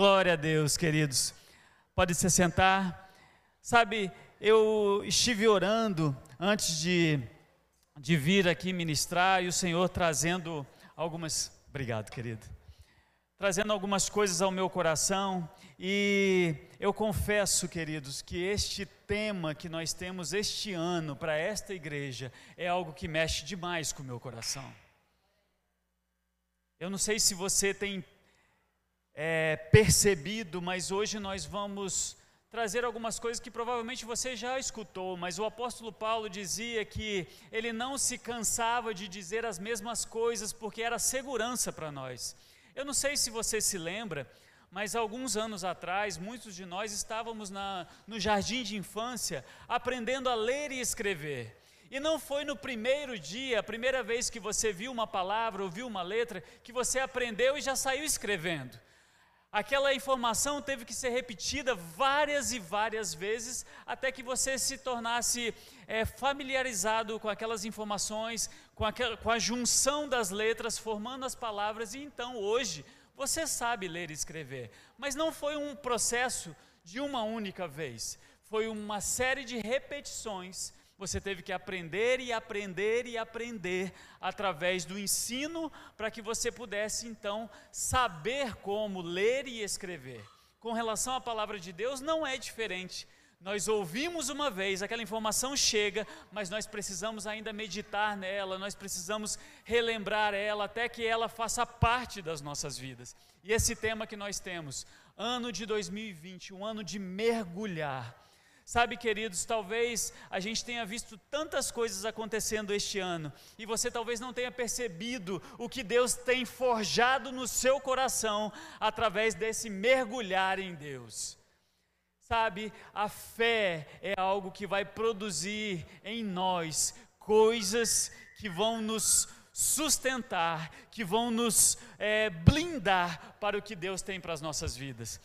Glória a Deus, queridos. Pode se sentar. Sabe, eu estive orando antes de, de vir aqui ministrar e o Senhor trazendo algumas. Obrigado, querido. Trazendo algumas coisas ao meu coração e eu confesso, queridos, que este tema que nós temos este ano para esta igreja é algo que mexe demais com o meu coração. Eu não sei se você tem é, percebido, mas hoje nós vamos trazer algumas coisas que provavelmente você já escutou, mas o apóstolo Paulo dizia que ele não se cansava de dizer as mesmas coisas porque era segurança para nós. Eu não sei se você se lembra, mas alguns anos atrás, muitos de nós estávamos na, no jardim de infância aprendendo a ler e escrever. E não foi no primeiro dia, a primeira vez que você viu uma palavra, ouviu uma letra, que você aprendeu e já saiu escrevendo. Aquela informação teve que ser repetida várias e várias vezes até que você se tornasse é, familiarizado com aquelas informações, com, aquela, com a junção das letras, formando as palavras, e então hoje você sabe ler e escrever. Mas não foi um processo de uma única vez, foi uma série de repetições você teve que aprender e aprender e aprender através do ensino para que você pudesse então saber como ler e escrever. Com relação à palavra de Deus, não é diferente. Nós ouvimos uma vez, aquela informação chega, mas nós precisamos ainda meditar nela, nós precisamos relembrar ela até que ela faça parte das nossas vidas. E esse tema que nós temos, ano de 2020, um ano de mergulhar Sabe, queridos, talvez a gente tenha visto tantas coisas acontecendo este ano e você talvez não tenha percebido o que Deus tem forjado no seu coração através desse mergulhar em Deus. Sabe, a fé é algo que vai produzir em nós coisas que vão nos sustentar, que vão nos é, blindar para o que Deus tem para as nossas vidas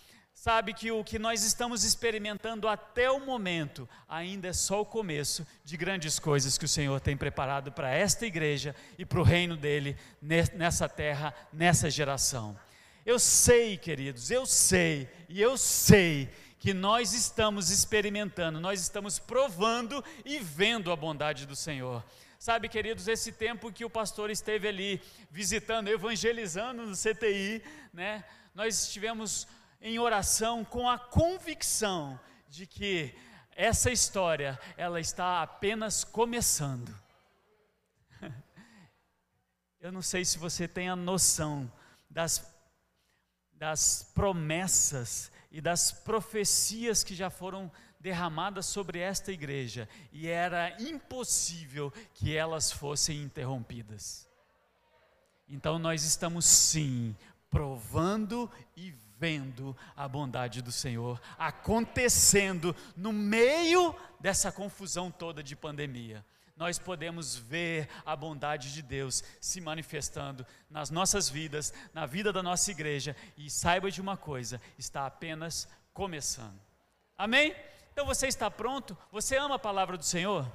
sabe que o que nós estamos experimentando até o momento ainda é só o começo de grandes coisas que o Senhor tem preparado para esta igreja e para o reino dele nessa terra, nessa geração. Eu sei, queridos, eu sei e eu sei que nós estamos experimentando, nós estamos provando e vendo a bondade do Senhor. Sabe, queridos, esse tempo que o pastor esteve ali visitando, evangelizando no CTI, né? Nós estivemos em oração com a convicção de que essa história ela está apenas começando. Eu não sei se você tem a noção das, das promessas e das profecias que já foram derramadas sobre esta igreja, e era impossível que elas fossem interrompidas. Então nós estamos sim provando e vendo a bondade do Senhor acontecendo no meio dessa confusão toda de pandemia. Nós podemos ver a bondade de Deus se manifestando nas nossas vidas, na vida da nossa igreja, e saiba de uma coisa: está apenas começando. Amém? Então você está pronto? Você ama a palavra do Senhor?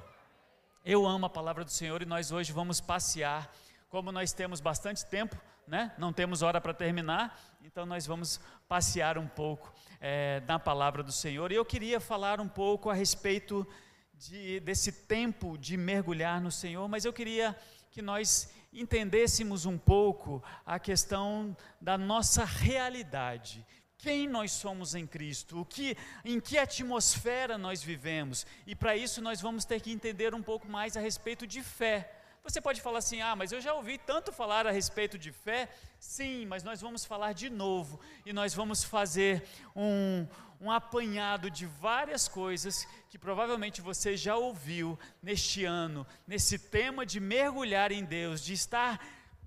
Eu amo a palavra do Senhor e nós hoje vamos passear. Como nós temos bastante tempo, né? não temos hora para terminar, então nós vamos passear um pouco é, na palavra do Senhor. E eu queria falar um pouco a respeito de, desse tempo de mergulhar no Senhor, mas eu queria que nós entendêssemos um pouco a questão da nossa realidade. Quem nós somos em Cristo, o que, em que atmosfera nós vivemos, e para isso nós vamos ter que entender um pouco mais a respeito de fé. Você pode falar assim: ah, mas eu já ouvi tanto falar a respeito de fé. Sim, mas nós vamos falar de novo e nós vamos fazer um, um apanhado de várias coisas que provavelmente você já ouviu neste ano, nesse tema de mergulhar em Deus, de estar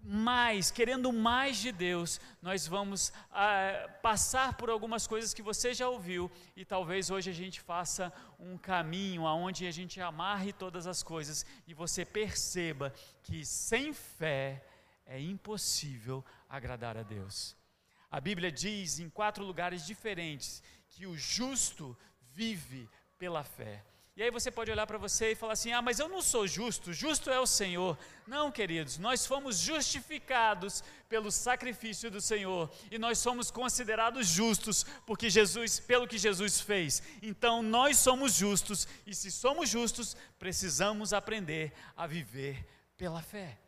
mais, querendo mais de Deus, nós vamos ah, passar por algumas coisas que você já ouviu e talvez hoje a gente faça um caminho aonde a gente amarre todas as coisas e você perceba que sem fé é impossível agradar a Deus. A Bíblia diz em quatro lugares diferentes que o justo vive pela fé. E aí você pode olhar para você e falar assim: ah, mas eu não sou justo, justo é o Senhor. Não, queridos, nós fomos justificados pelo sacrifício do Senhor e nós somos considerados justos porque Jesus, pelo que Jesus fez. Então nós somos justos e se somos justos, precisamos aprender a viver pela fé.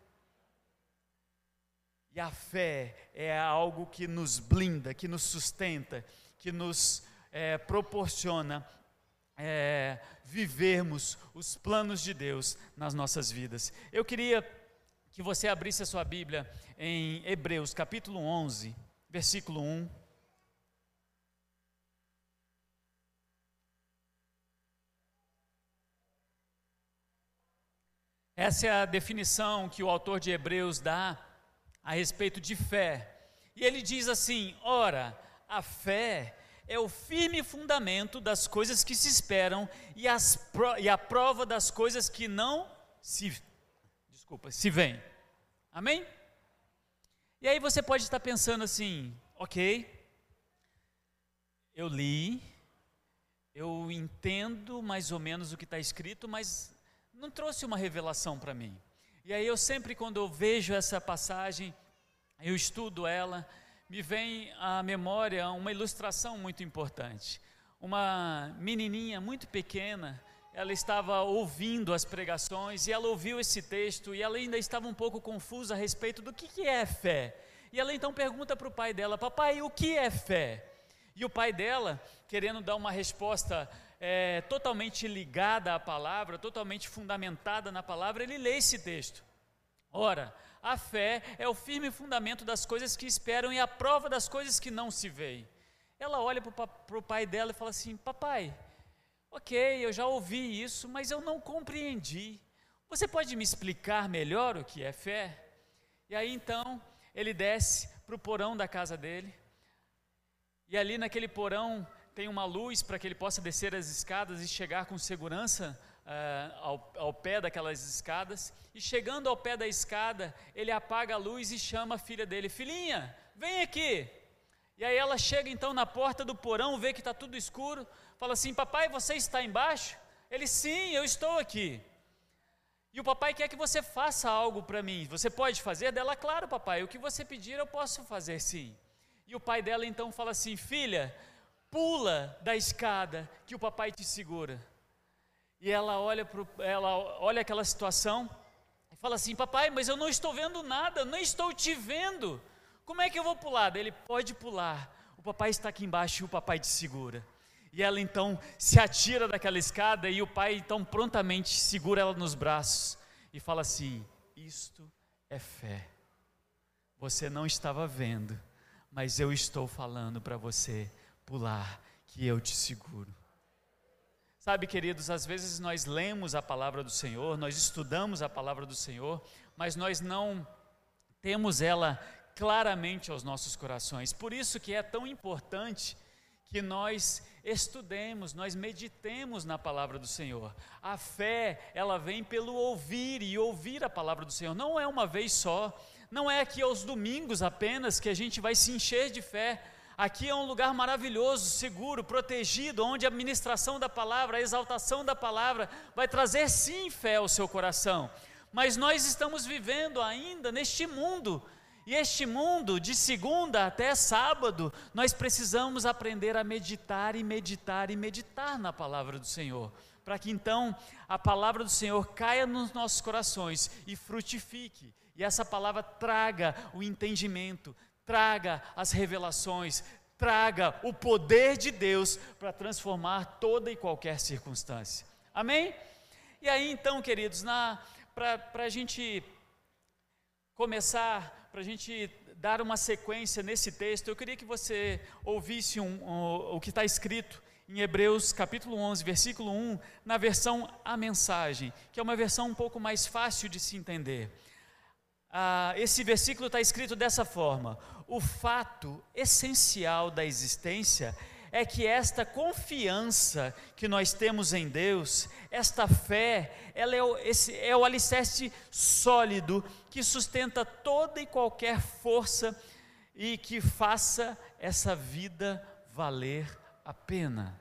E a fé é algo que nos blinda, que nos sustenta, que nos é, proporciona é, vivermos os planos de Deus nas nossas vidas. Eu queria que você abrisse a sua Bíblia em Hebreus capítulo 11, versículo 1. Essa é a definição que o autor de Hebreus dá a respeito de fé. E ele diz assim: ora, a fé é o firme fundamento das coisas que se esperam e, as, e a prova das coisas que não se, desculpa, se veem. Amém? E aí você pode estar pensando assim, ok, eu li, eu entendo mais ou menos o que está escrito, mas não trouxe uma revelação para mim. E aí eu sempre, quando eu vejo essa passagem, eu estudo ela, me vem à memória uma ilustração muito importante. Uma menininha muito pequena, ela estava ouvindo as pregações e ela ouviu esse texto e ela ainda estava um pouco confusa a respeito do que, é fé. E ela então pergunta para o pai dela: Papai, o que é fé? E o pai dela, querendo dar uma resposta é, totalmente ligada à palavra, totalmente fundamentada na palavra, ele lê esse texto. Ora, a fé é o firme fundamento das coisas que esperam e a prova das coisas que não se veem. Ela olha para o pai dela e fala assim: Papai, ok, eu já ouvi isso, mas eu não compreendi. Você pode me explicar melhor o que é fé? E aí então ele desce para o porão da casa dele, e ali naquele porão tem uma luz para que ele possa descer as escadas e chegar com segurança uh, ao, ao pé daquelas escadas, e chegando ao pé da escada, ele apaga a luz e chama a filha dele: Filhinha, vem aqui. E aí ela chega então na porta do porão, vê que está tudo escuro, fala assim: Papai, você está embaixo? Ele: Sim, eu estou aqui. E o papai quer que você faça algo para mim. Você pode fazer? Dela, claro, papai. O que você pedir eu posso fazer, sim. E o pai dela então fala assim: Filha, pula da escada que o papai te segura. E ela olha, pro, ela olha aquela situação e fala assim: Papai, mas eu não estou vendo nada, não estou te vendo. Como é que eu vou pular? Ele pode pular. O papai está aqui embaixo e o papai te segura. E ela então se atira daquela escada e o pai então prontamente segura ela nos braços e fala assim: Isto é fé. Você não estava vendo, mas eu estou falando para você pular, que eu te seguro. Sabe, queridos, às vezes nós lemos a palavra do Senhor, nós estudamos a palavra do Senhor, mas nós não temos ela claramente aos nossos corações. Por isso que é tão importante que nós estudemos, nós meditemos na palavra do Senhor. A fé, ela vem pelo ouvir e ouvir a palavra do Senhor. Não é uma vez só, não é aqui aos domingos apenas que a gente vai se encher de fé Aqui é um lugar maravilhoso, seguro, protegido, onde a ministração da palavra, a exaltação da palavra vai trazer sim fé ao seu coração. Mas nós estamos vivendo ainda neste mundo, e este mundo, de segunda até sábado, nós precisamos aprender a meditar e meditar e meditar na palavra do Senhor, para que então a palavra do Senhor caia nos nossos corações e frutifique, e essa palavra traga o entendimento, traga as revelações, traga o poder de Deus para transformar toda e qualquer circunstância. Amém? E aí então, queridos, para a gente começar, para a gente dar uma sequência nesse texto, eu queria que você ouvisse um, um, o que está escrito em Hebreus capítulo 11, versículo 1, na versão A Mensagem, que é uma versão um pouco mais fácil de se entender. Ah, esse versículo está escrito dessa forma: o fato essencial da existência é que esta confiança que nós temos em Deus, esta fé, ela é o, esse, é o alicerce sólido que sustenta toda e qualquer força e que faça essa vida valer a pena.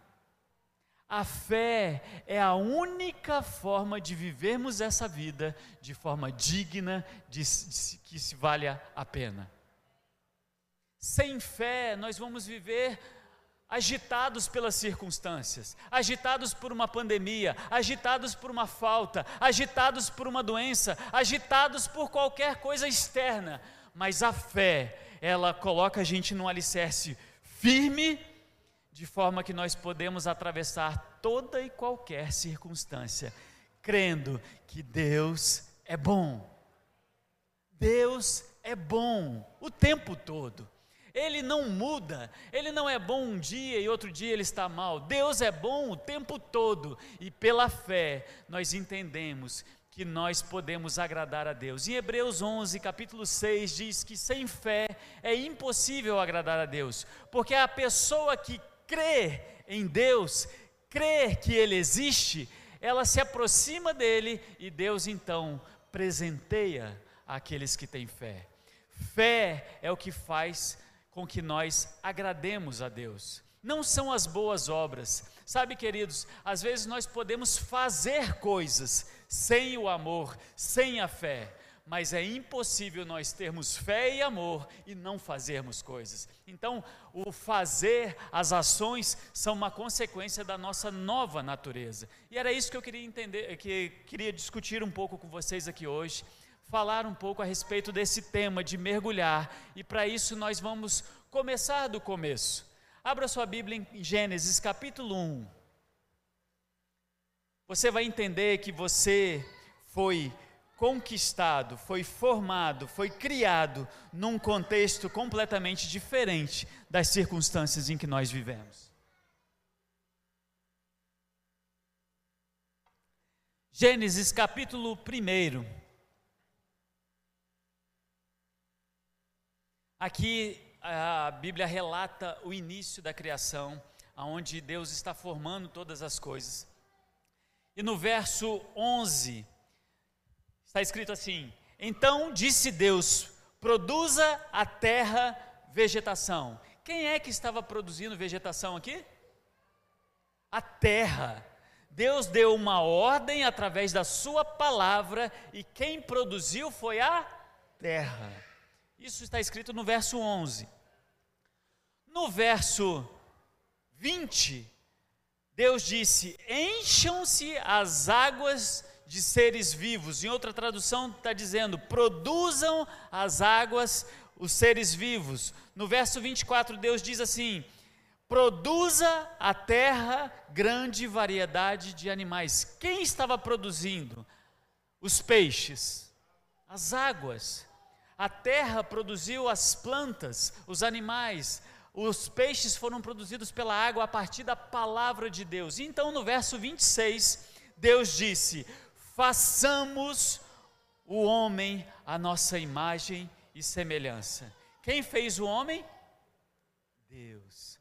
A fé é a única forma de vivermos essa vida de forma digna, de, de, que se valha a pena. Sem fé, nós vamos viver agitados pelas circunstâncias, agitados por uma pandemia, agitados por uma falta, agitados por uma doença, agitados por qualquer coisa externa. Mas a fé, ela coloca a gente num alicerce firme de forma que nós podemos atravessar toda e qualquer circunstância, crendo que Deus é bom. Deus é bom o tempo todo. Ele não muda, ele não é bom um dia e outro dia ele está mal. Deus é bom o tempo todo e pela fé nós entendemos que nós podemos agradar a Deus. Em Hebreus 11, capítulo 6, diz que sem fé é impossível agradar a Deus, porque a pessoa que crê em Deus, crê que Ele existe, ela se aproxima dele e Deus então presenteia aqueles que têm fé. Fé é o que faz com que nós agrademos a Deus. Não são as boas obras. Sabe, queridos, às vezes nós podemos fazer coisas sem o amor, sem a fé mas é impossível nós termos fé e amor e não fazermos coisas. Então, o fazer, as ações, são uma consequência da nossa nova natureza. E era isso que eu queria entender, que queria discutir um pouco com vocês aqui hoje, falar um pouco a respeito desse tema de mergulhar, e para isso nós vamos começar do começo. Abra sua Bíblia em Gênesis capítulo 1. Você vai entender que você foi conquistado, foi formado, foi criado num contexto completamente diferente das circunstâncias em que nós vivemos. Gênesis capítulo 1. Aqui a Bíblia relata o início da criação, aonde Deus está formando todas as coisas. E no verso 11, Está escrito assim: Então disse Deus: produza a terra vegetação. Quem é que estava produzindo vegetação aqui? A terra. Deus deu uma ordem através da sua palavra e quem produziu foi a terra. Isso está escrito no verso 11. No verso 20, Deus disse: Encham-se as águas de seres vivos. Em outra tradução está dizendo: produzam as águas os seres vivos. No verso 24, Deus diz assim: produza a terra grande variedade de animais. Quem estava produzindo? Os peixes, as águas. A terra produziu as plantas, os animais, os peixes foram produzidos pela água a partir da palavra de Deus. Então, no verso 26, Deus disse: façamos o homem a nossa imagem e semelhança. Quem fez o homem? Deus.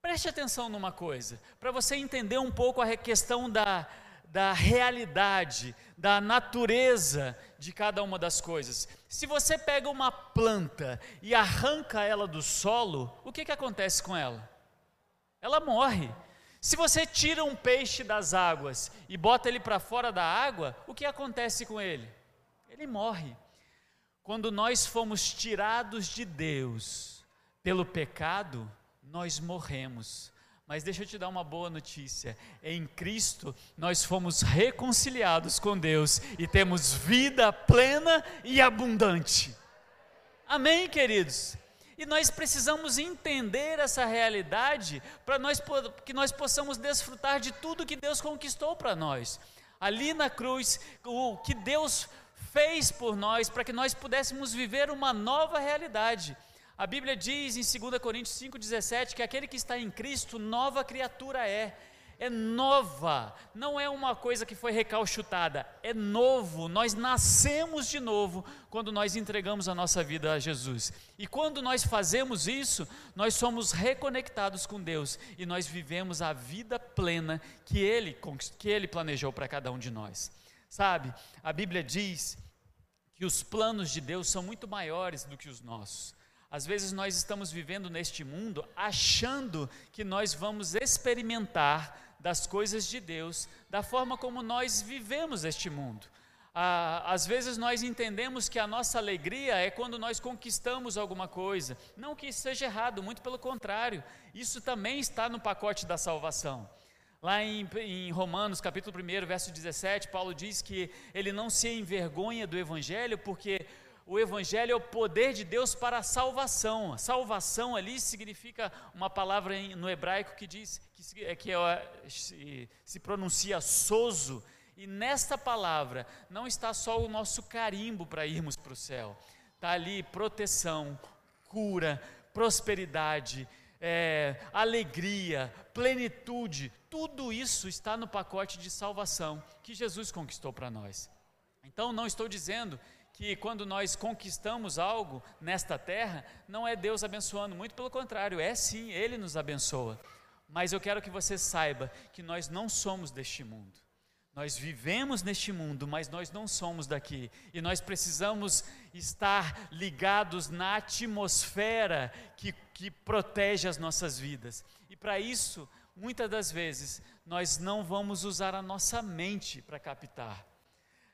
Preste atenção numa coisa, para você entender um pouco a questão da, da realidade, da natureza de cada uma das coisas. Se você pega uma planta e arranca ela do solo, o que, que acontece com ela? Ela morre. Se você tira um peixe das águas e bota ele para fora da água, o que acontece com ele? Ele morre. Quando nós fomos tirados de Deus pelo pecado, nós morremos. Mas deixa eu te dar uma boa notícia: em Cristo nós fomos reconciliados com Deus e temos vida plena e abundante. Amém, queridos? E nós precisamos entender essa realidade para nós, que nós possamos desfrutar de tudo que Deus conquistou para nós. Ali na cruz, o que Deus fez por nós, para que nós pudéssemos viver uma nova realidade. A Bíblia diz em 2 Coríntios 5,17 que aquele que está em Cristo, nova criatura é é nova, não é uma coisa que foi recalchutada, é novo. Nós nascemos de novo quando nós entregamos a nossa vida a Jesus. E quando nós fazemos isso, nós somos reconectados com Deus e nós vivemos a vida plena que Ele, que Ele planejou para cada um de nós. Sabe, a Bíblia diz que os planos de Deus são muito maiores do que os nossos. Às vezes nós estamos vivendo neste mundo achando que nós vamos experimentar das coisas de Deus, da forma como nós vivemos este mundo. Ah, às vezes nós entendemos que a nossa alegria é quando nós conquistamos alguma coisa. Não que isso seja errado, muito pelo contrário, isso também está no pacote da salvação. Lá em, em, Romanos, capítulo 1, verso 17, Paulo diz que ele não se envergonha do Evangelho, porque o Evangelho é o poder de Deus para a salvação. salvação ali significa uma palavra no hebraico que diz, que, é, que se, se pronuncia soso, e nesta palavra não está só o nosso carimbo para irmos para o céu, está ali proteção, cura, prosperidade, é, alegria, plenitude, tudo isso está no pacote de salvação que Jesus conquistou para nós. Então, não estou dizendo que quando nós conquistamos algo nesta terra, não é Deus abençoando, muito pelo contrário, é sim, Ele nos abençoa. Mas eu quero que você saiba que nós não somos deste mundo. Nós vivemos neste mundo, mas nós não somos daqui. E nós precisamos estar ligados na atmosfera que, que protege as nossas vidas. E para isso, muitas das vezes, nós não vamos usar a nossa mente para captar.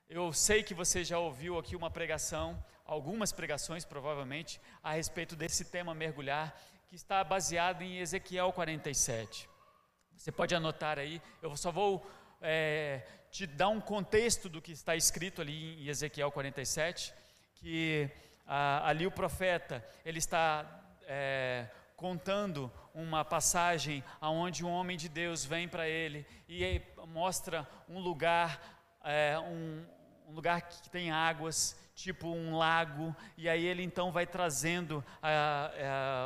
Eu sei que você já ouviu aqui uma pregação, algumas pregações provavelmente, a respeito desse tema mergulhar, que está baseado em Ezequiel 47. Você pode anotar aí, eu só vou é, te dar um contexto do que está escrito ali em Ezequiel 47, que ah, ali o profeta ele está é, contando uma passagem aonde um homem de Deus vem para ele e mostra um lugar, é, um, um lugar que tem águas tipo um lago, e aí ele então vai trazendo a,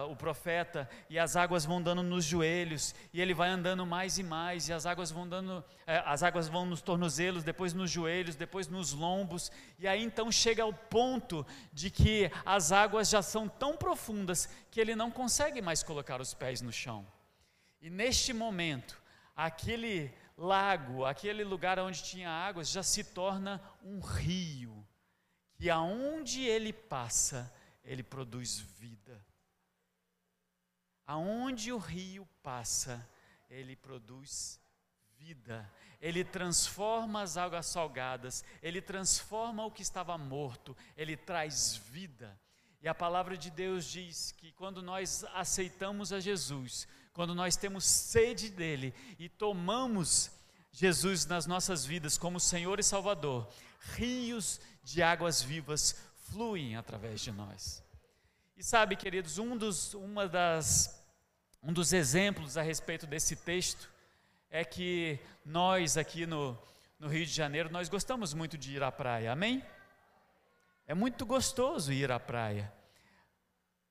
a, o profeta, e as águas vão dando nos joelhos, e ele vai andando mais e mais, e as águas vão dando, é, as águas vão nos tornozelos, depois nos joelhos, depois nos lombos, e aí então chega ao ponto de que as águas já são tão profundas que ele não consegue mais colocar os pés no chão. E neste momento, aquele lago, aquele lugar onde tinha águas, já se torna um rio que aonde ele passa, ele produz vida. Aonde o rio passa, ele produz vida. Ele transforma as águas salgadas, ele transforma o que estava morto, ele traz vida. E a palavra de Deus diz que quando nós aceitamos a Jesus, quando nós temos sede dele e tomamos Jesus nas nossas vidas como Senhor e Salvador, rios de águas vivas fluem através de nós. E sabe, queridos, um dos, uma das, um dos exemplos a respeito desse texto é que nós aqui no, no Rio de Janeiro, nós gostamos muito de ir à praia, amém? É muito gostoso ir à praia.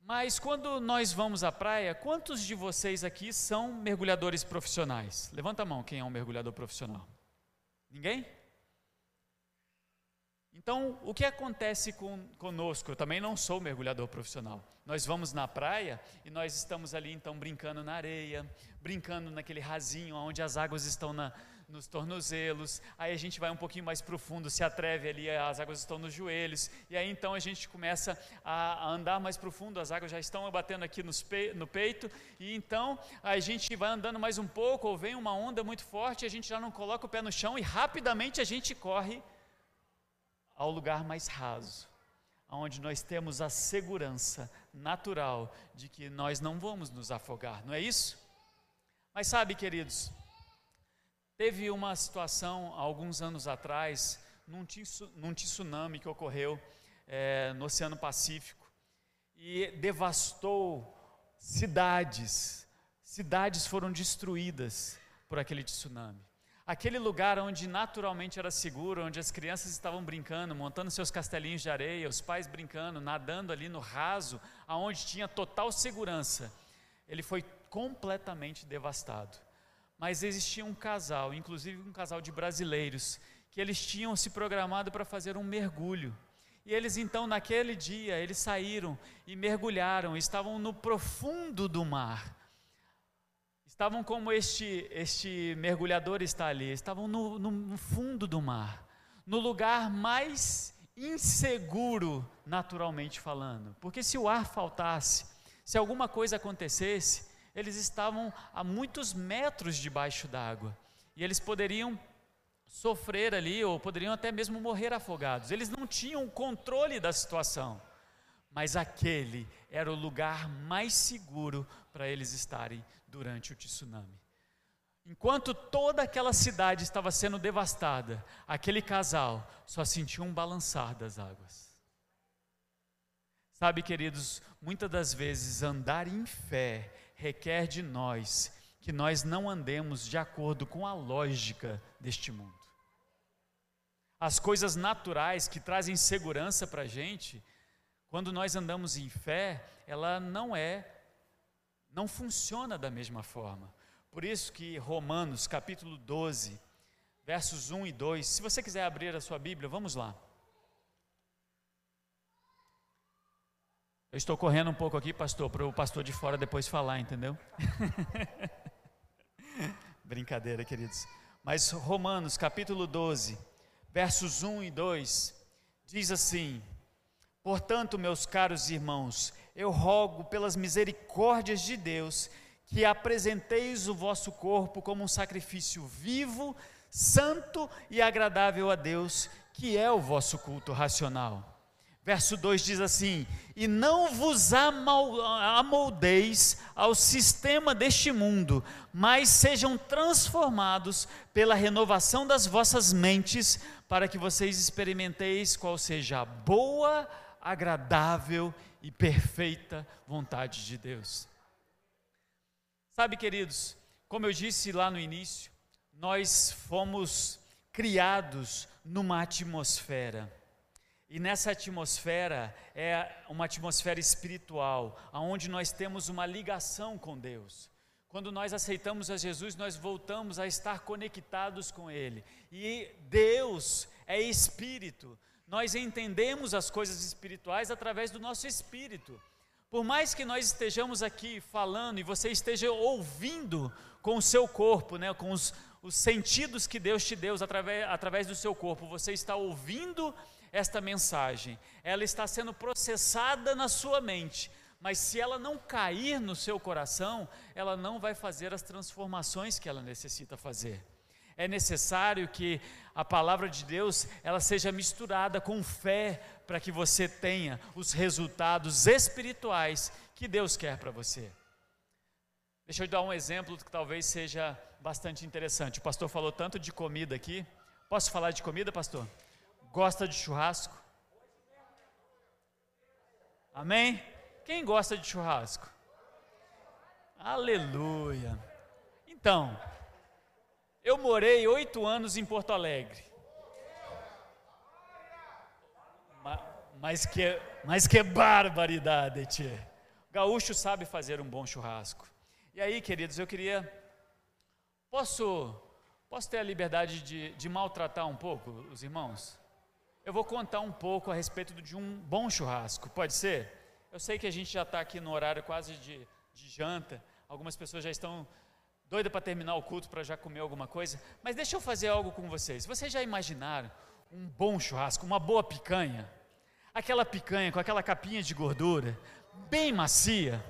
Mas quando nós vamos à praia, quantos de vocês aqui são mergulhadores profissionais? Levanta a mão quem é um mergulhador profissional. Ninguém? Então, o que acontece com, conosco? Eu também não sou mergulhador profissional. Nós vamos na praia e nós estamos ali então brincando na areia, brincando naquele rasinho onde as águas estão na, nos tornozelos. Aí a gente vai um pouquinho mais profundo, se atreve ali, as águas estão nos joelhos. E aí então a gente começa a, andar mais profundo, as águas já estão batendo aqui pe, no peito. E então a gente vai andando mais um pouco, ou vem uma onda muito forte, a gente já não coloca o pé no chão e rapidamente a gente corre ao lugar mais raso, onde nós temos a segurança natural de que nós não vamos nos afogar, não é isso? Mas sabe, queridos, teve uma situação alguns anos atrás, num, num tsunami que ocorreu é, no Oceano Pacífico e devastou cidades, cidades foram destruídas por aquele tsunami. Aquele lugar onde naturalmente era seguro, onde as crianças estavam brincando, montando seus castelinhos de areia, os pais brincando, nadando ali no raso, aonde tinha total segurança, ele foi completamente devastado. Mas existia um casal, inclusive um casal de brasileiros, que eles tinham se programado para fazer um mergulho. E eles então, naquele dia, eles saíram e mergulharam, estavam no profundo do mar estavam como este, este mergulhador está ali, estavam no, no fundo do mar, no lugar mais inseguro, naturalmente falando. Porque se o ar faltasse, se alguma coisa acontecesse, eles estavam a muitos metros debaixo d'água. E eles poderiam sofrer ali, ou poderiam até mesmo morrer afogados. Eles não tinham controle da situação. Mas aquele era o lugar mais seguro para eles estarem durante o tsunami. Enquanto toda aquela cidade estava sendo devastada, aquele casal só sentia um balançar das águas. Sabe, queridos, muitas das vezes andar em fé requer de nós que nós não andemos de acordo com a lógica deste mundo. As coisas naturais que trazem segurança para a gente, quando nós andamos em fé, ela não é, não funciona da mesma forma. Por isso que Romanos capítulo 12, versos 1 e 2, se você quiser abrir a sua Bíblia, vamos lá. Eu estou correndo um pouco aqui, pastor, para o pastor de fora depois falar, entendeu? Brincadeira, queridos. Mas Romanos capítulo 12, versos 1 e 2, diz assim: Portanto, meus caros irmãos, eu rogo pelas misericórdias de Deus que apresenteis o vosso corpo como um sacrifício vivo, santo e agradável a Deus, que é o vosso culto racional. Verso 2 diz assim: E não vos amoldeis ao sistema deste mundo, mas sejam transformados pela renovação das vossas mentes, para que vocês experimenteis qual seja a boa, agradável e perfeita vontade de Deus. Sabe, queridos, como eu disse lá no início, nós fomos criados numa atmosfera. E nessa atmosfera é uma atmosfera espiritual, aonde nós temos uma ligação com Deus. Quando nós aceitamos a Jesus, nós voltamos a estar conectados com Ele. E Deus é espírito. Nós entendemos as coisas espirituais através do nosso espírito. Por mais que nós estejamos aqui falando e você esteja ouvindo com o seu corpo, né, com os, os sentidos que Deus te deu através, através do seu corpo, você está ouvindo esta mensagem, ela está sendo processada na sua mente, mas se ela não cair no seu coração, ela não vai fazer as transformações que ela necessita fazer. É necessário que a palavra de Deus ela seja misturada com fé para que você tenha os resultados espirituais que Deus quer para você. Deixa eu dar um exemplo que talvez seja bastante interessante. O pastor falou tanto de comida aqui. Posso falar de comida, pastor? Gosta de churrasco? Amém? Quem gosta de churrasco? Aleluia. Então, eu morei oito anos em Porto Alegre. Mas que, mas que barbaridade, tchê. Gaúcho sabe fazer um bom churrasco. E aí, queridos, eu queria. Posso, posso ter a liberdade de, de maltratar um pouco os irmãos? Eu vou contar um pouco a respeito de um bom churrasco, pode ser? Eu sei que a gente já está aqui no horário quase de, de janta, algumas pessoas já estão doida para terminar o culto para já comer alguma coisa, mas deixa eu fazer algo com vocês. Vocês já imaginaram um bom churrasco, uma boa picanha? Aquela picanha com aquela capinha de gordura, bem macia,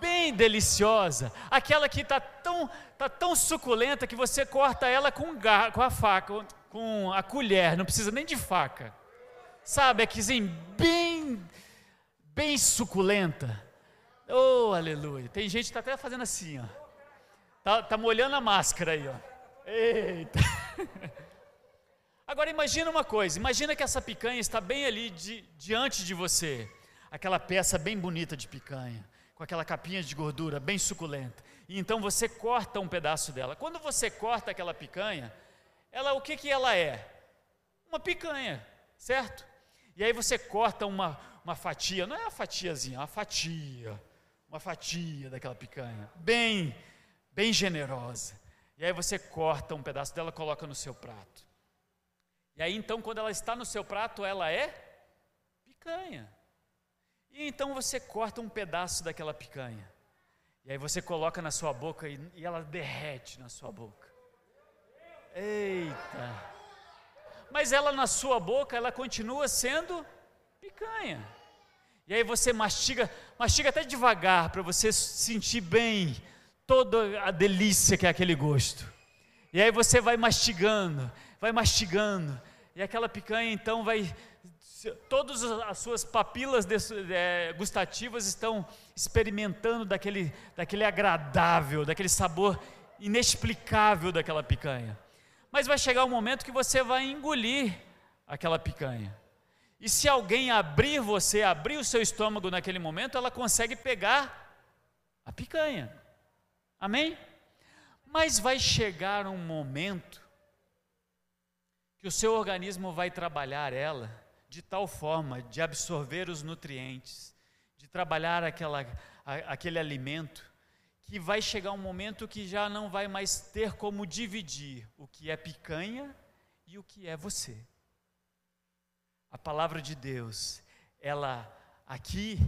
bem deliciosa, aquela que está tão, tá tão suculenta que você corta ela com, com a faca, com a colher, não precisa nem de faca. Sabe, aquezinho bem, bem suculenta. Oh, aleluia. Tem gente que está até fazendo assim, ó. Tá, tá molhando a máscara aí, ó. Eita. Agora imagina uma coisa, imagina que essa picanha está bem ali de, diante de você. Aquela peça bem bonita de picanha, com aquela capinha de gordura bem suculenta. E então você corta um pedaço dela. Quando você corta aquela picanha, ela o que que ela é? Uma picanha, certo? E aí você corta uma, uma fatia, não é uma fatiazinha, é uma fatia uma fatia daquela picanha, bem, bem generosa. E aí você corta um pedaço dela, coloca no seu prato. E aí então, quando ela está no seu prato, ela é picanha. E então você corta um pedaço daquela picanha. E aí você coloca na sua boca e, e ela derrete na sua boca. Eita! Mas ela na sua boca, ela continua sendo picanha. E aí você mastiga, mastiga até devagar para você sentir bem toda a delícia que é aquele gosto. E aí você vai mastigando, vai mastigando, e aquela picanha então vai todas as suas papilas é, gustativas estão experimentando daquele, daquele agradável, daquele sabor inexplicável daquela picanha. Mas vai chegar um momento que você vai engolir aquela picanha. E se alguém abrir você, abrir o seu estômago naquele momento, ela consegue pegar a picanha. Amém? Mas vai chegar um momento que o seu organismo vai trabalhar ela de tal forma de absorver os nutrientes, de trabalhar aquela, aquele alimento, que vai chegar um momento que já não vai mais ter como dividir o que é picanha e o que é você. A palavra de Deus, ela aqui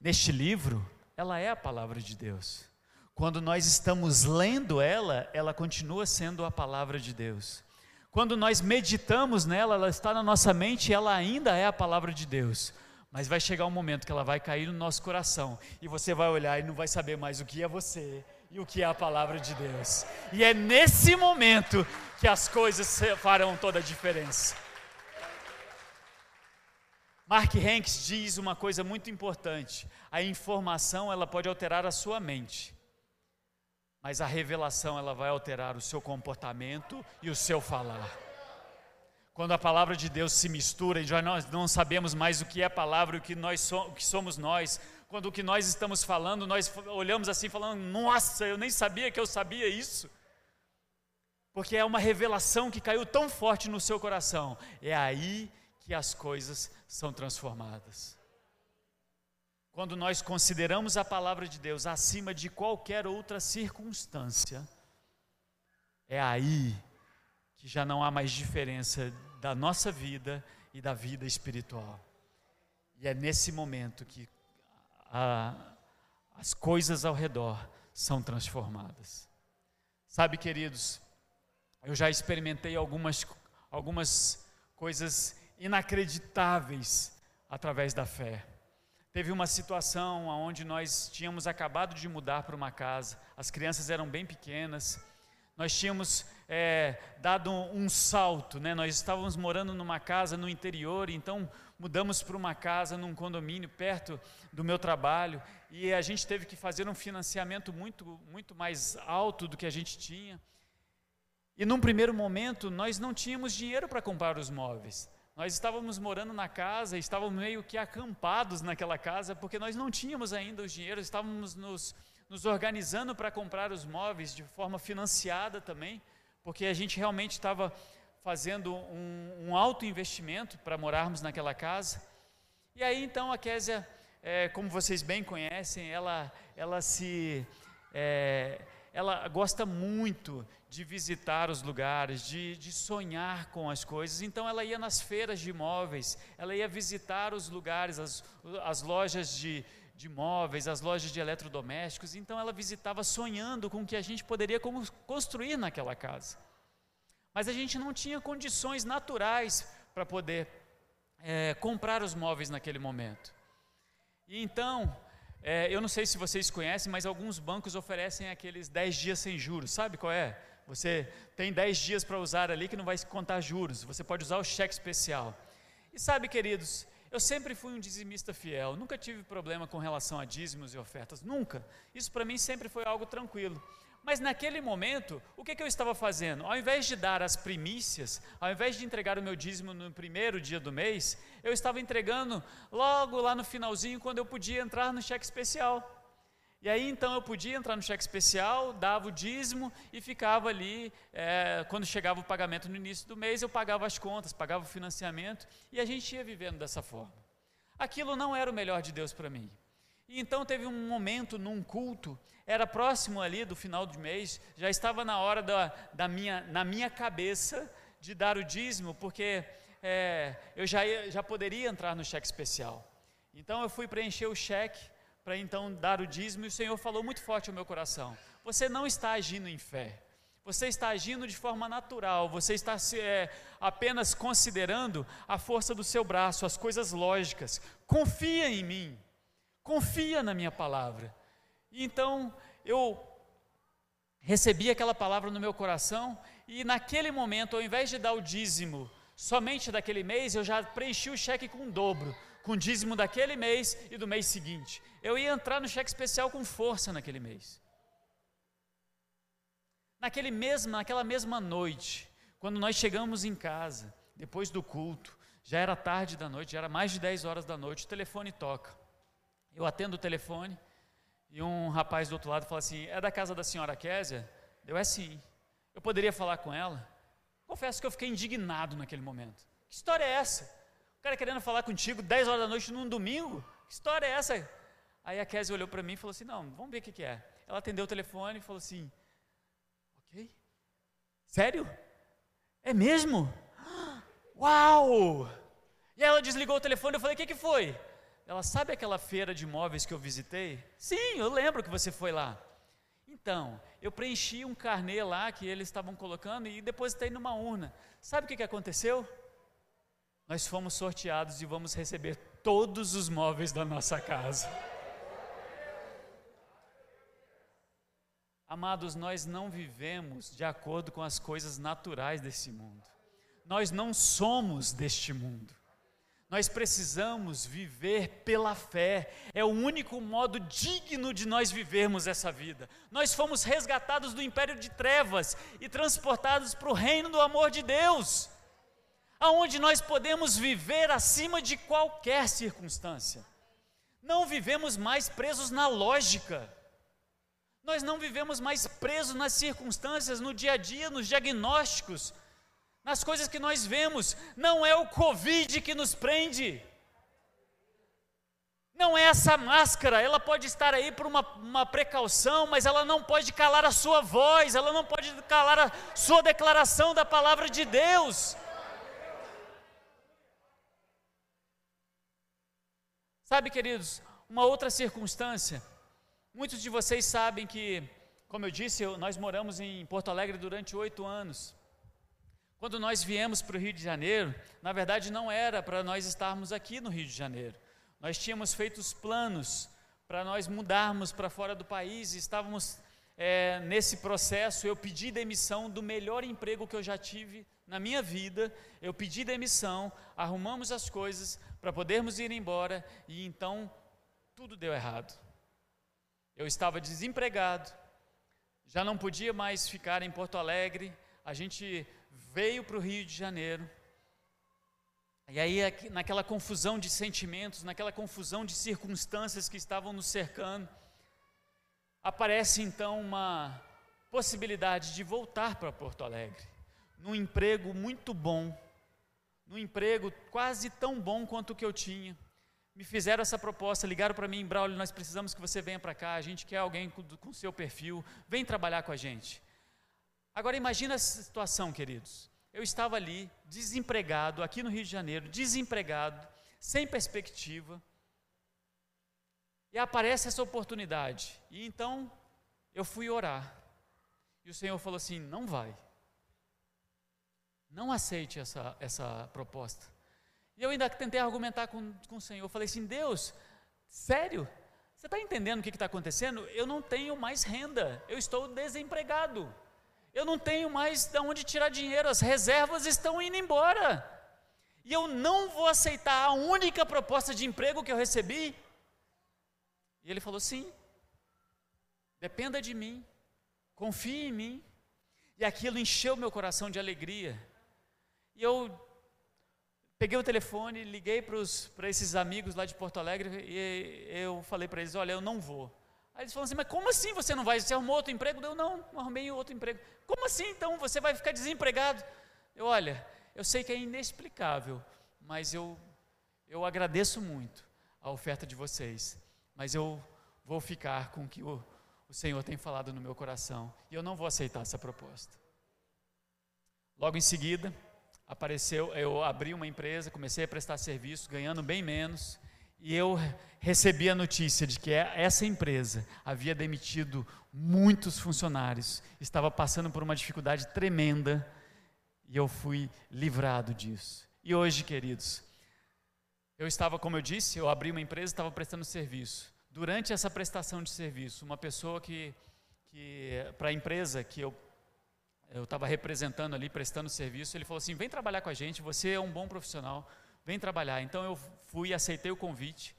neste livro, ela é a palavra de Deus. Quando nós estamos lendo ela, ela continua sendo a palavra de Deus. Quando nós meditamos nela, ela está na nossa mente e ela ainda é a palavra de Deus. Mas vai chegar um momento que ela vai cair no nosso coração e você vai olhar e não vai saber mais o que é você e o que é a palavra de Deus. E é nesse momento que as coisas farão toda a diferença. Mark Hanks diz uma coisa muito importante: a informação ela pode alterar a sua mente, mas a revelação ela vai alterar o seu comportamento e o seu falar. Quando a palavra de Deus se mistura e já nós não sabemos mais o que é a palavra, o que nós so, o que somos nós, quando o que nós estamos falando, nós olhamos assim falando: "Nossa, eu nem sabia que eu sabia isso". Porque é uma revelação que caiu tão forte no seu coração. É aí que as coisas são transformadas. Quando nós consideramos a palavra de Deus acima de qualquer outra circunstância, é aí que já não há mais diferença da nossa vida e da vida espiritual. E é nesse momento que a, as coisas ao redor são transformadas. Sabe, queridos, eu já experimentei algumas, algumas coisas inacreditáveis através da fé. Teve uma situação onde nós tínhamos acabado de mudar para uma casa, as crianças eram bem pequenas, nós tínhamos é, dado um, um salto, né? nós estávamos morando numa casa no interior, então mudamos para uma casa num condomínio perto do meu trabalho e a gente teve que fazer um financiamento muito, muito mais alto do que a gente tinha. E num primeiro momento nós não tínhamos dinheiro para comprar os móveis. Nós estávamos morando na casa, estávamos meio que acampados naquela casa, porque nós não tínhamos ainda os dinheiros, estávamos nos, nos organizando para comprar os móveis de forma financiada também, porque a gente realmente estava fazendo um, um alto investimento para morarmos naquela casa. E aí então a Késia, é, como vocês bem conhecem, ela, ela se. É, ela gosta muito de visitar os lugares, de, de sonhar com as coisas. Então ela ia nas feiras de imóveis, ela ia visitar os lugares, as, as lojas de, de móveis, as lojas de eletrodomésticos. Então ela visitava sonhando com o que a gente poderia construir naquela casa. Mas a gente não tinha condições naturais para poder é, comprar os móveis naquele momento. E então, é, eu não sei se vocês conhecem, mas alguns bancos oferecem aqueles 10 dias sem juros. Sabe qual é? Você tem 10 dias para usar ali que não vai contar juros. Você pode usar o cheque especial. E sabe, queridos, eu sempre fui um dizimista fiel. Nunca tive problema com relação a dízimos e ofertas. Nunca. Isso para mim sempre foi algo tranquilo. Mas naquele momento, o que, que, eu estava fazendo? Ao invés de dar as primícias, ao invés de entregar o meu dízimo no primeiro dia do mês, eu estava entregando logo lá no finalzinho, quando eu podia entrar no cheque especial. E aí então eu podia entrar no cheque especial, dava o dízimo e ficava ali. É, quando chegava o pagamento no início do mês, eu pagava as contas, pagava o financiamento e a gente ia vivendo dessa forma. Aquilo não era o melhor de Deus para mim. E então teve um momento num culto, era próximo ali do final do mês, já estava na hora da, da minha, na minha cabeça de dar o dízimo, porque é, eu já, ia, já poderia entrar no cheque especial. Então eu fui preencher o cheque para então dar o dízimo, e o Senhor falou muito forte ao meu coração: Você não está agindo em fé, Você está agindo de forma natural, você está é, apenas considerando a força do seu braço, as coisas lógicas. Confia em mim, confia na minha palavra. Então eu recebi aquela palavra no meu coração e naquele momento, ao invés de dar o dízimo somente daquele mês, eu já preenchi o cheque com o dobro, com dízimo daquele mês e do mês seguinte. Eu ia entrar no cheque especial com força naquele mês. Naquele mesmo, naquela mesma noite, quando nós chegamos em casa, depois do culto, já era tarde da noite, já era mais de 10 horas da noite, o telefone toca. Eu atendo o telefone e um rapaz do outro lado fala assim: É da casa da senhora Késia? Eu, é sim. Eu poderia falar com ela? Confesso que eu fiquei indignado naquele momento. Que história é essa? Cara querendo falar contigo 10 horas da noite num domingo? Que história é essa? Aí a Késia olhou para mim e falou assim: Não, vamos ver o que, que é. Ela atendeu o telefone e falou assim: Ok? Sério? É mesmo? Uau! E ela desligou o telefone. Eu falei: O que, que foi? Ela sabe aquela feira de imóveis que eu visitei? Sim, eu lembro que você foi lá. Então, eu preenchi um carnê lá que eles estavam colocando e depositei numa urna. Sabe o que, que aconteceu? Nós fomos sorteados e vamos receber todos os móveis da nossa casa. Amados, nós não vivemos de acordo com as coisas naturais desse mundo. Nós não somos deste mundo. Nós precisamos viver pela fé. É o único modo digno de nós vivermos essa vida. Nós fomos resgatados do império de trevas e transportados para o reino do amor de Deus, aonde nós podemos viver acima de qualquer circunstância. Não vivemos mais presos na lógica. Nós não vivemos mais presos nas circunstâncias, no dia a dia, nos diagnósticos, nas coisas que nós vemos. Não é o Covid que nos prende. Não é essa máscara, ela pode estar aí por uma, uma precaução, mas ela não pode calar a sua voz, ela não pode calar a sua declaração da palavra de Deus. Sabe, queridos, uma outra circunstância Muitos de vocês sabem que, como eu disse, eu, nós moramos em Porto Alegre durante oito anos. Quando nós viemos para o Rio de Janeiro, na verdade não era para nós estarmos aqui no Rio de Janeiro. Nós tínhamos feito os planos para nós mudarmos para fora do país e estávamos é, nesse processo. Eu pedi demissão do melhor emprego que eu já tive na minha vida. Eu pedi demissão, arrumamos as coisas para podermos ir embora e então tudo deu errado. Eu estava desempregado, já não podia mais ficar em Porto Alegre. A gente veio para o Rio de Janeiro. E aí, naquela confusão de sentimentos, naquela confusão de circunstâncias que estavam nos cercando, aparece então uma possibilidade de voltar para Porto Alegre, num emprego muito bom, num emprego quase tão bom quanto o que eu tinha me fizeram essa proposta, ligaram para mim, Braulio, nós precisamos que você venha para cá, a gente quer alguém com, com seu perfil, vem trabalhar com a gente. Agora imagina essa situação, queridos. Eu estava ali, desempregado, aqui no Rio de Janeiro, desempregado, sem perspectiva, e aparece essa oportunidade. E então eu fui orar. E o Senhor falou assim: não vai. Não aceite essa, essa proposta. E eu ainda tentei argumentar com, com o Senhor. Eu falei assim: Deus, sério? Você está entendendo o que está acontecendo? Eu não tenho mais renda, eu estou desempregado. Eu não tenho mais de onde tirar dinheiro, as reservas estão indo embora. E eu não vou aceitar a única proposta de emprego que eu recebi. E ele falou: sim, dependa de mim, confie em mim. E aquilo encheu meu coração de alegria. E eu Peguei o telefone, liguei para esses amigos lá de Porto Alegre e eu falei para eles: Olha, eu não vou. Aí eles falaram assim: Mas como assim você não vai? Você arrumou outro emprego? Eu não, não arrumei outro emprego. Como assim então você vai ficar desempregado? Eu, olha, eu sei que é inexplicável, mas eu, eu agradeço muito a oferta de vocês, mas eu vou ficar com o que o, o Senhor tem falado no meu coração e eu não vou aceitar essa proposta. Logo em seguida, apareceu, eu abri uma empresa, comecei a prestar serviço, ganhando bem menos, E eu recebi a notícia de que essa empresa havia demitido muitos funcionários, estava passando por uma dificuldade tremenda, e eu fui livrado disso. E hoje, queridos, eu estava, como eu disse, eu abri uma empresa, estava prestando serviço. Durante essa prestação de serviço, uma pessoa que, que para a empresa que eu eu estava representando ali, prestando serviço, ele falou assim: vem trabalhar com a gente, você é um bom profissional, vem trabalhar. Então eu fui, aceitei o convite,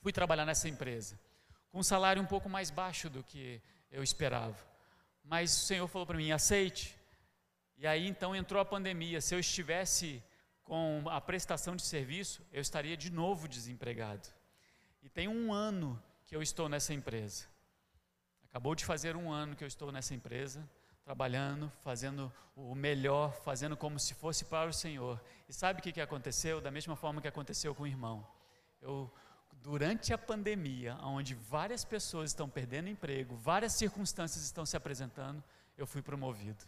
fui trabalhar nessa empresa, com um salário um pouco mais baixo do que eu esperava. Mas o Senhor falou para mim: aceite. E aí então entrou a pandemia. Se eu estivesse com a prestação de serviço, eu estaria de novo desempregado. E tem um ano que eu estou nessa empresa. Acabou de fazer um ano que eu estou nessa empresa trabalhando, fazendo o melhor, fazendo como se fosse para o Senhor. E sabe o que, aconteceu? Da mesma forma que aconteceu com o irmão. Eu, durante a pandemia, onde várias pessoas estão perdendo emprego, várias circunstâncias estão se apresentando, eu fui promovido.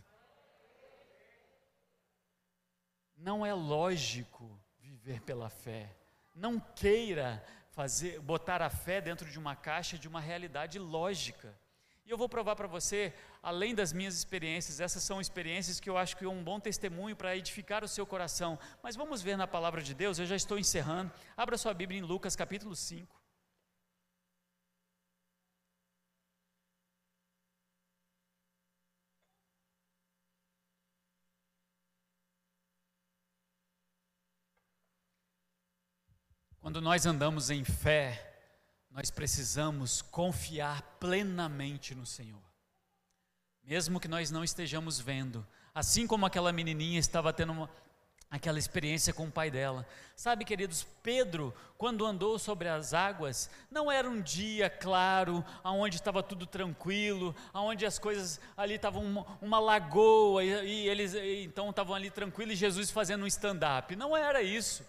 Não é lógico viver pela fé. Não queira fazer, botar a fé dentro de uma caixa de uma realidade lógica. E eu vou provar para você, além das minhas experiências, essas são experiências que eu acho que é um bom testemunho para edificar o seu coração. Mas vamos ver na palavra de Deus, eu já estou encerrando. Abra sua Bíblia em Lucas capítulo 5. Quando nós andamos em fé, nós precisamos confiar plenamente no Senhor. Mesmo que nós não estejamos vendo, assim como aquela menininha estava tendo uma, aquela experiência com o pai dela. Sabe, queridos, Pedro, quando andou sobre as águas, não era um dia claro, aonde estava tudo tranquilo, aonde as coisas ali estavam uma, uma lagoa e, e eles e, então estavam ali tranquilos e Jesus fazendo um stand-up. Não era isso.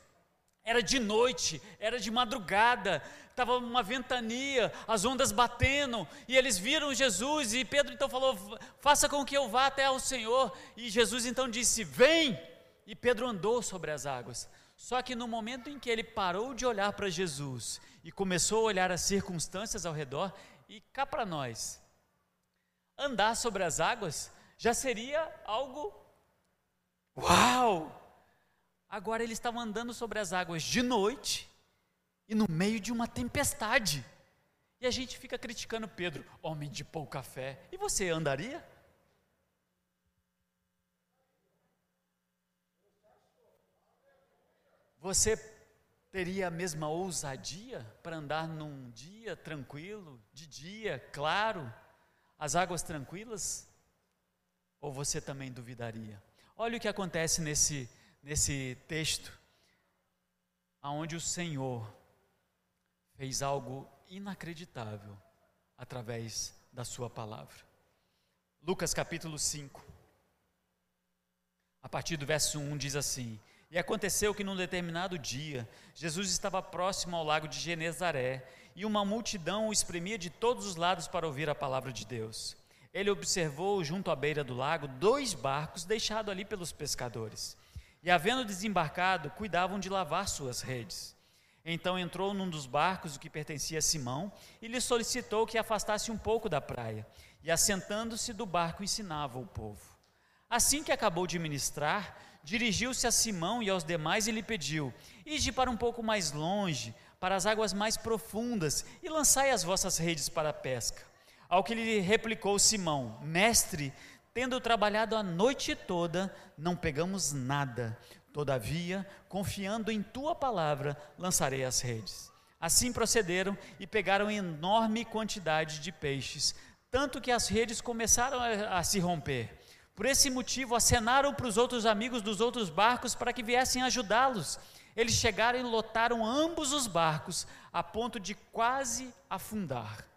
Era de noite, era de madrugada, estava uma ventania, as ondas batendo, e eles viram Jesus, e Pedro então falou: Faça com que eu vá até ao Senhor. E Jesus então disse: Vem! E Pedro andou sobre as águas. Só que no momento em que ele parou de olhar para Jesus e começou a olhar as circunstâncias ao redor, e cá para nós, andar sobre as águas já seria algo. Uau! Agora eles estavam andando sobre as águas de noite e no meio de uma tempestade. E a gente fica criticando Pedro, homem de pouca fé. E você andaria? Você teria a mesma ousadia para andar num dia tranquilo, de dia, claro, as águas tranquilas? Ou você também duvidaria? Olha o que acontece nesse nesse texto, aonde o Senhor fez algo inacreditável através da sua palavra. Lucas capítulo 5. A partir do verso 1 diz assim: E aconteceu que num determinado dia, Jesus estava próximo ao lago de Genezaré, e uma multidão o espremia de todos os lados para ouvir a palavra de Deus. Ele observou junto à beira do lago dois barcos deixados ali pelos pescadores e, havendo desembarcado, cuidavam de lavar suas redes. Então entrou num dos barcos, o que pertencia a Simão, e lhe solicitou que afastasse um pouco da praia. E, assentando-se do barco, ensinava o povo. Assim que acabou de ministrar, dirigiu-se a Simão e aos demais e lhe pediu: Ide para um pouco mais longe, para as águas mais profundas, e lançai as vossas redes para a pesca. Ao que lhe replicou Simão: Mestre, Tendo trabalhado a noite toda, não pegamos nada. Todavia, confiando em tua palavra, lançarei as redes. Assim procederam e pegaram enorme quantidade de peixes, tanto que as redes começaram a, a se romper. Por esse motivo, acenaram para os outros amigos dos outros barcos para que viessem ajudá-los. Eles chegaram e lotaram ambos os barcos, a ponto de quase afundar.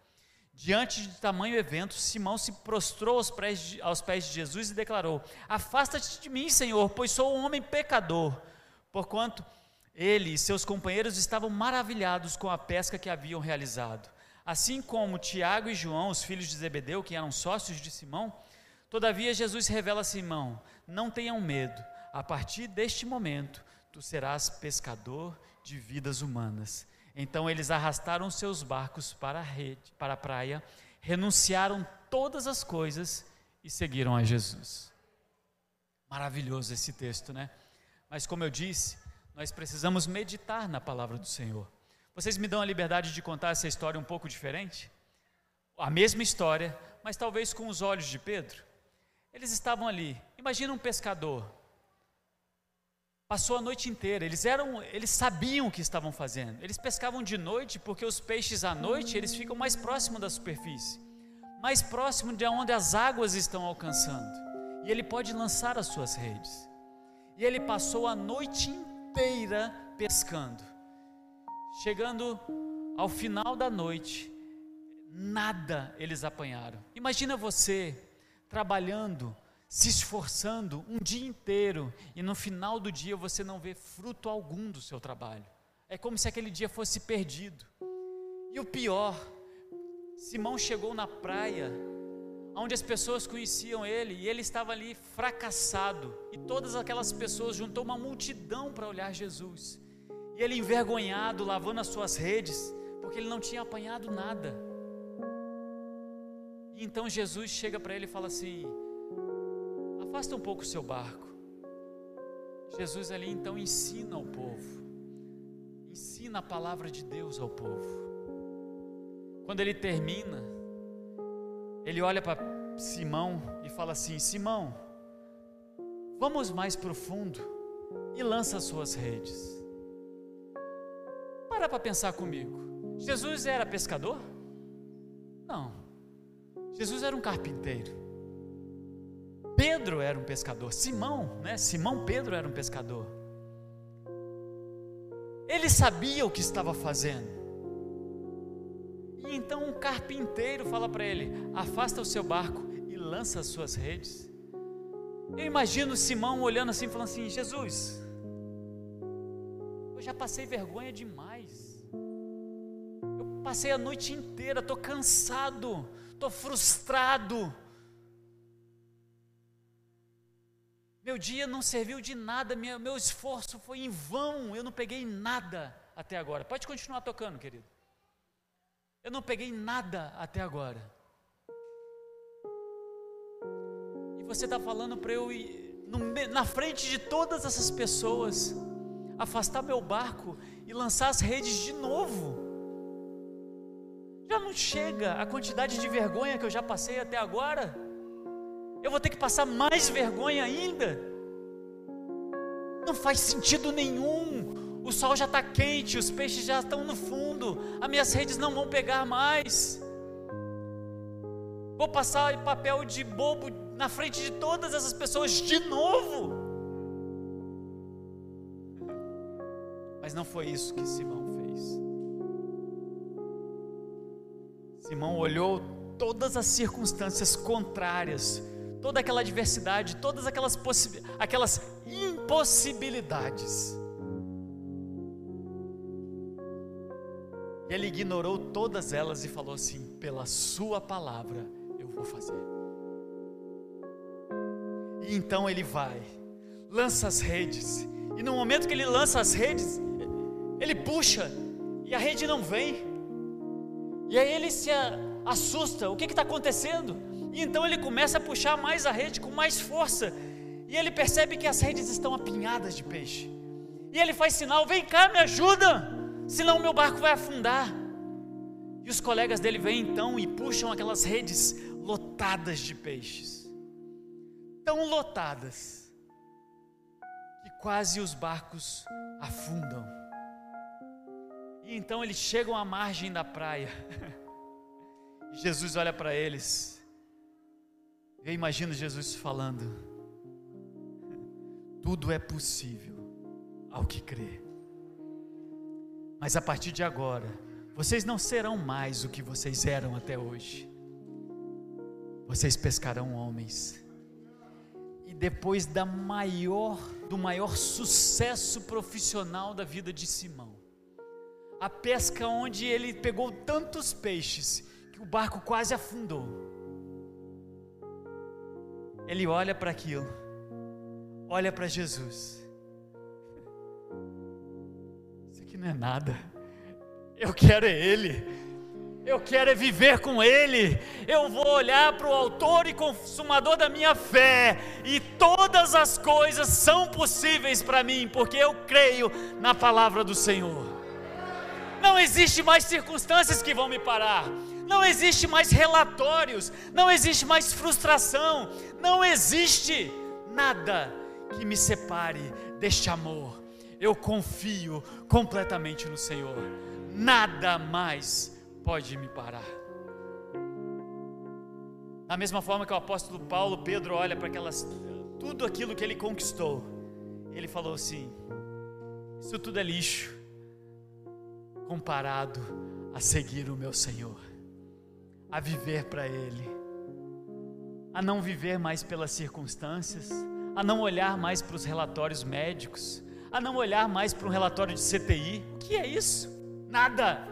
Diante de tamanho evento, Simão se prostrou aos pés, de, aos pés de Jesus e declarou: Afasta-te de mim, Senhor, pois sou um homem pecador. Porquanto ele e seus companheiros estavam maravilhados com a pesca que haviam realizado. Assim como Tiago e João, os filhos de Zebedeu, que eram sócios de Simão, todavia Jesus revela a Simão: Não tenham medo, a partir deste momento tu serás pescador de vidas humanas. Então eles arrastaram seus barcos para a rede, para a praia, renunciaram todas as coisas e seguiram a Jesus. Maravilhoso esse texto, né? Mas como eu disse, nós precisamos meditar na palavra do Senhor. Vocês me dão a liberdade de contar essa história um pouco diferente? A mesma história, mas talvez com os olhos de Pedro. Eles estavam ali. Imagina um pescador. Passou a noite inteira. Eles eram, eles sabiam o que estavam fazendo. Eles pescavam de noite porque os peixes à noite eles ficam mais próximo da superfície, mais próximo de onde as águas estão alcançando. E ele pode lançar as suas redes. E ele passou a noite inteira pescando. Chegando ao final da noite, nada eles apanharam. Imagina você trabalhando, se esforçando um dia inteiro e no final do dia você não vê fruto algum do seu trabalho. É como se aquele dia fosse perdido. E o pior, Simão chegou na praia onde as pessoas conheciam ele e ele estava ali fracassado. E todas aquelas pessoas juntou uma multidão para olhar Jesus. E ele envergonhado, lavando as suas redes, porque ele não tinha apanhado nada. E então Jesus chega para ele e fala assim: Afasta um pouco o seu barco. Jesus ali então ensina ao povo, ensina a palavra de Deus ao povo. Quando ele termina, ele olha para Simão e fala assim: Simão, vamos mais profundo e lança as suas redes. Para para pensar comigo. Jesus era pescador? Não. Jesus era um carpinteiro. Pedro era um pescador. Simão, né? Simão Pedro era um pescador. Ele sabia o que estava fazendo. E então um carpinteiro fala para ele: afasta o seu barco e lança as suas redes. Eu imagino Simão olhando assim, falando assim: Jesus, eu já passei vergonha demais. Eu passei a noite inteira, estou cansado, estou frustrado. Meu dia não serviu de nada, meu esforço foi em vão, eu não peguei nada até agora. Pode continuar tocando, querido. Eu não peguei nada até agora. E você está falando para eu ir no, na frente de todas essas pessoas, afastar meu barco e lançar as redes de novo. Já não chega a quantidade de vergonha que eu já passei até agora. Eu vou ter que passar mais vergonha ainda. Não faz sentido nenhum o sol já está quente, os peixes já estão no fundo, as minhas redes não vão pegar mais. Vou passar papel de bobo na frente de todas essas pessoas de novo. Mas não foi isso que Simão fez. Simão olhou todas as circunstâncias contrárias, toda aquela adversidade, todas aquelas, aquelas impossibilidades Ele ignorou todas elas e falou assim: pela Sua palavra eu vou fazer. E então ele vai, lança as redes, e no momento que ele lança as redes, ele puxa, e a rede não vem. E aí ele se assusta: o que está acontecendo? E então ele começa a puxar mais a rede com mais força, e ele percebe que as redes estão apinhadas de peixe. E ele faz sinal: vem cá, me ajuda senão meu barco vai afundar. E os colegas dele vêm então e puxam aquelas redes lotadas de peixes, tão lotadas, que quase os barcos afundam. E então eles chegam à margem da praia. Jesus olha para eles. Eu imagino Jesus falando: Tudo é possível ao que crê. Mas a partir de agora, vocês não serão mais o que vocês eram até hoje. Vocês pescarão homens. E depois da maior, do maior sucesso profissional da vida de Simão, a pesca onde ele pegou tantos peixes que o barco quase afundou. Ele olha para aquilo, olha para Jesus não é nada. Eu quero é Ele. Eu quero é viver com Ele. Eu vou olhar para o Autor e Consumador da minha fé, e todas as coisas são possíveis para mim, porque eu creio na palavra do Senhor. Não existe mais circunstâncias que vão me parar. Não existe mais relatórios, não existe mais frustração, não existe nada que me separe deste amor. Eu confio completamente no Senhor. Nada mais pode me parar. Da mesma forma que o apóstolo Paulo, Pedro olha para aquelas tudo aquilo que ele conquistou. Ele falou assim: Isso tudo é lixo comparado a seguir o meu Senhor, a viver para ele, a não viver mais pelas circunstâncias, a não olhar mais para os relatórios médicos, a não olhar mais para um relatório de CTI. O que é isso? Nada.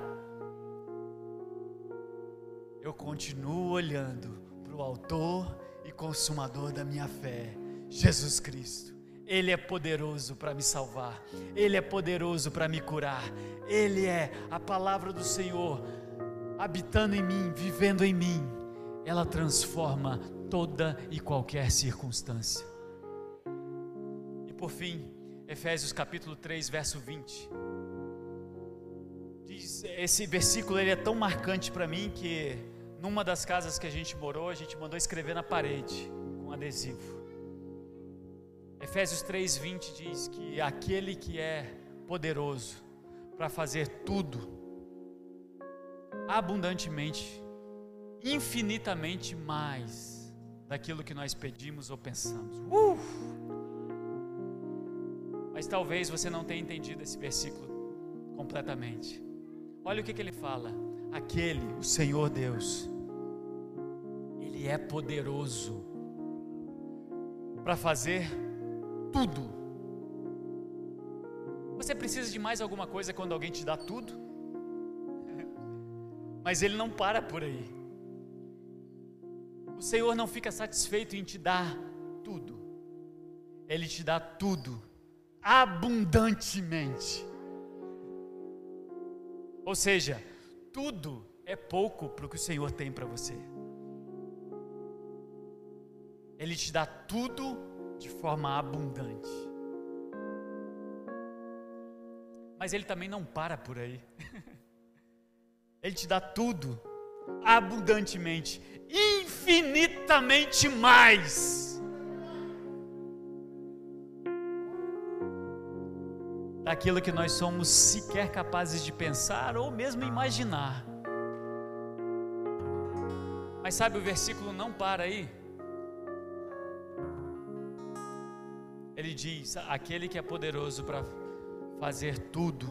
Eu continuo olhando para o Autor e Consumador da minha fé, Jesus Cristo. Ele é poderoso para me salvar, Ele é poderoso para me curar, Ele é a palavra do Senhor habitando em mim, vivendo em mim. Ela transforma toda e qualquer circunstância. E por fim, Efésios capítulo 3, verso 20. Diz, esse versículo ele é tão marcante para mim que numa das casas que a gente morou, a gente mandou escrever na parede com adesivo. Efésios 3:20 diz que aquele que é poderoso para fazer tudo abundantemente, infinitamente mais daquilo que nós pedimos ou pensamos. Uh! Mas talvez você não tenha entendido esse versículo completamente. Olha o que, que ele fala: aquele, o Senhor Deus, Ele é poderoso para fazer tudo. Você precisa de mais alguma coisa quando alguém te dá tudo? Mas Ele não para por aí. O Senhor não fica satisfeito em te dar tudo, Ele te dá tudo, abundantemente. Ou seja, tudo é pouco para o que o Senhor tem para você. Ele te dá tudo de forma abundante. Mas Ele também não para por aí. Ele te dá tudo abundantemente, infinitamente mais. Daquilo que nós somos sequer capazes de pensar ou mesmo imaginar. Mas sabe, o versículo não para aí. ele diz: aquele que é poderoso para fazer tudo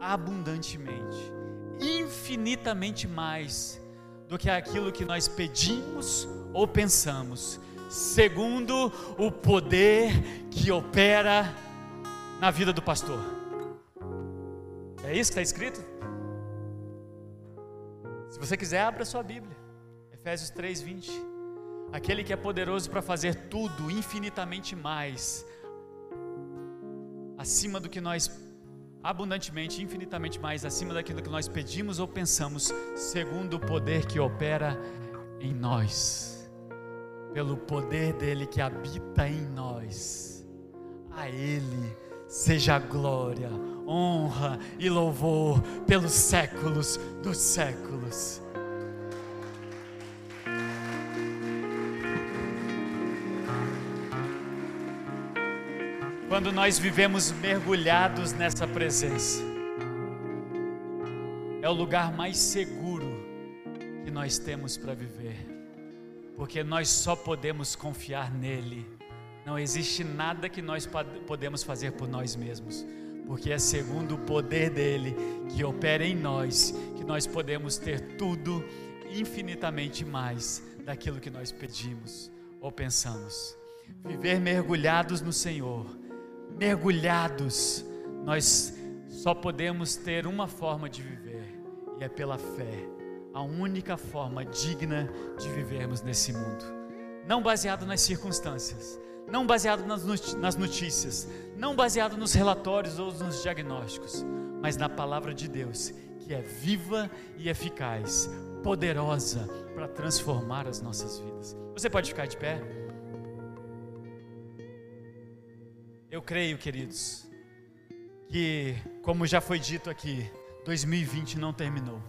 abundantemente, infinitamente mais do que aquilo que nós pedimos ou pensamos, segundo o poder que opera na vida do pastor. É isso que está escrito? Se você quiser, abra sua Bíblia. Efésios 3, 20. Aquele que é poderoso para fazer tudo infinitamente mais acima do que nós abundantemente, infinitamente mais acima daquilo que nós pedimos ou pensamos, segundo o poder que opera em nós, pelo poder dele que habita em nós. A ele seja glória, honra e louvor pelos séculos dos séculos. Quando nós vivemos mergulhados nessa presença. É o lugar mais seguro que nós temos para viver, porque nós só podemos confiar nele. Não existe nada que nós podemos fazer por nós mesmos, porque é segundo o poder dele que opera em nós que nós podemos ter tudo infinitamente mais daquilo que nós pedimos ou pensamos. Viver mergulhados no Senhor mergulhados, nós só podemos ter uma forma de viver, e é pela fé, a única forma digna de vivermos nesse mundo. Não baseado nas circunstâncias, não baseado nas notícias, não baseado nos relatórios ou nos diagnósticos, mas na palavra de Deus, que é viva e eficaz, poderosa para transformar as nossas vidas. Você pode ficar de pé? Eu creio, queridos, que, como já foi dito aqui, 2020 não terminou.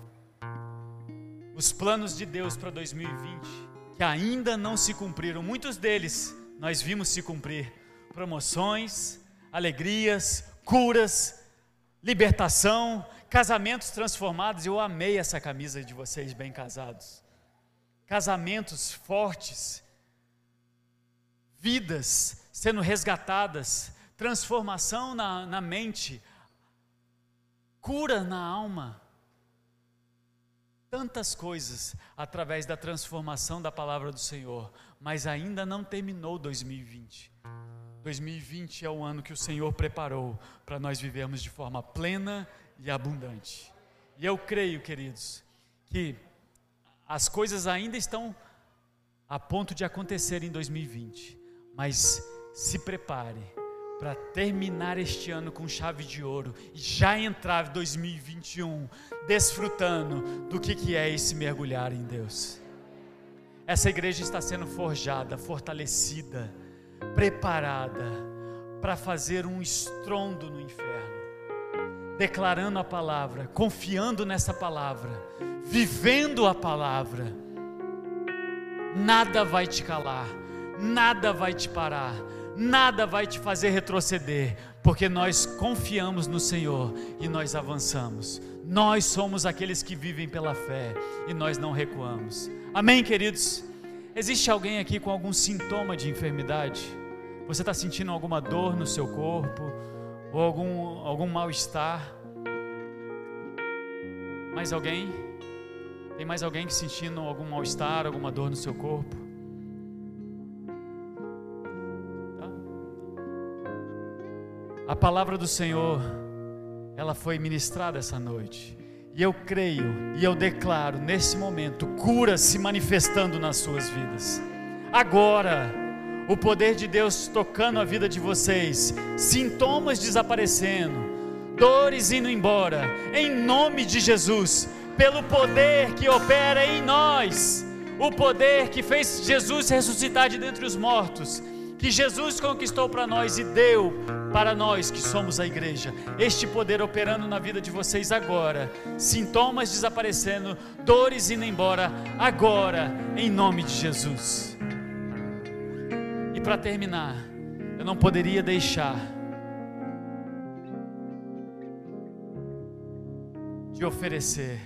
Os planos de Deus para 2020, que ainda não se cumpriram, muitos deles nós vimos se cumprir. Promoções, alegrias, curas, libertação, casamentos transformados. Eu amei essa camisa de vocês, bem casados. Casamentos fortes, vidas sendo resgatadas, transformação na, na mente, cura na alma. Tantas coisas através da transformação da palavra do Senhor, mas ainda não terminou 2020. 2020 é o ano que o Senhor preparou para nós vivermos de forma plena e abundante. E eu creio, queridos, que as coisas ainda estão a ponto de acontecer em 2020, mas se prepare para terminar este ano com chave de ouro e já entrar em 2021 desfrutando do que, que é esse mergulhar em Deus. Essa igreja está sendo forjada, fortalecida, preparada para fazer um estrondo no inferno, declarando a palavra, confiando nessa palavra, vivendo a palavra. Nada vai te calar, nada vai te parar nada vai te fazer retroceder, porque nós confiamos no Senhor e nós avançamos. Nós somos aqueles que vivem pela fé e nós não recuamos. Amém, queridos? Existe alguém aqui com algum sintoma de enfermidade? Você está sentindo alguma dor no seu corpo ou algum, algum mal-estar? Mais alguém? Tem mais alguém que sentindo algum mal-estar, alguma dor no seu corpo? A palavra do Senhor, ela foi ministrada essa noite. E eu creio e eu declaro nesse momento cura se manifestando nas suas vidas. Agora, o poder de Deus tocando a vida de vocês, sintomas desaparecendo, dores indo embora, em nome de Jesus, pelo poder que opera em nós, o poder que fez Jesus ressuscitar de dentre os mortos que Jesus conquistou para nós e deu para nós que somos a igreja. Este poder operando na vida de vocês agora, sintomas desaparecendo, dores indo embora agora, em nome de Jesus. E para terminar, eu não poderia deixar de oferecer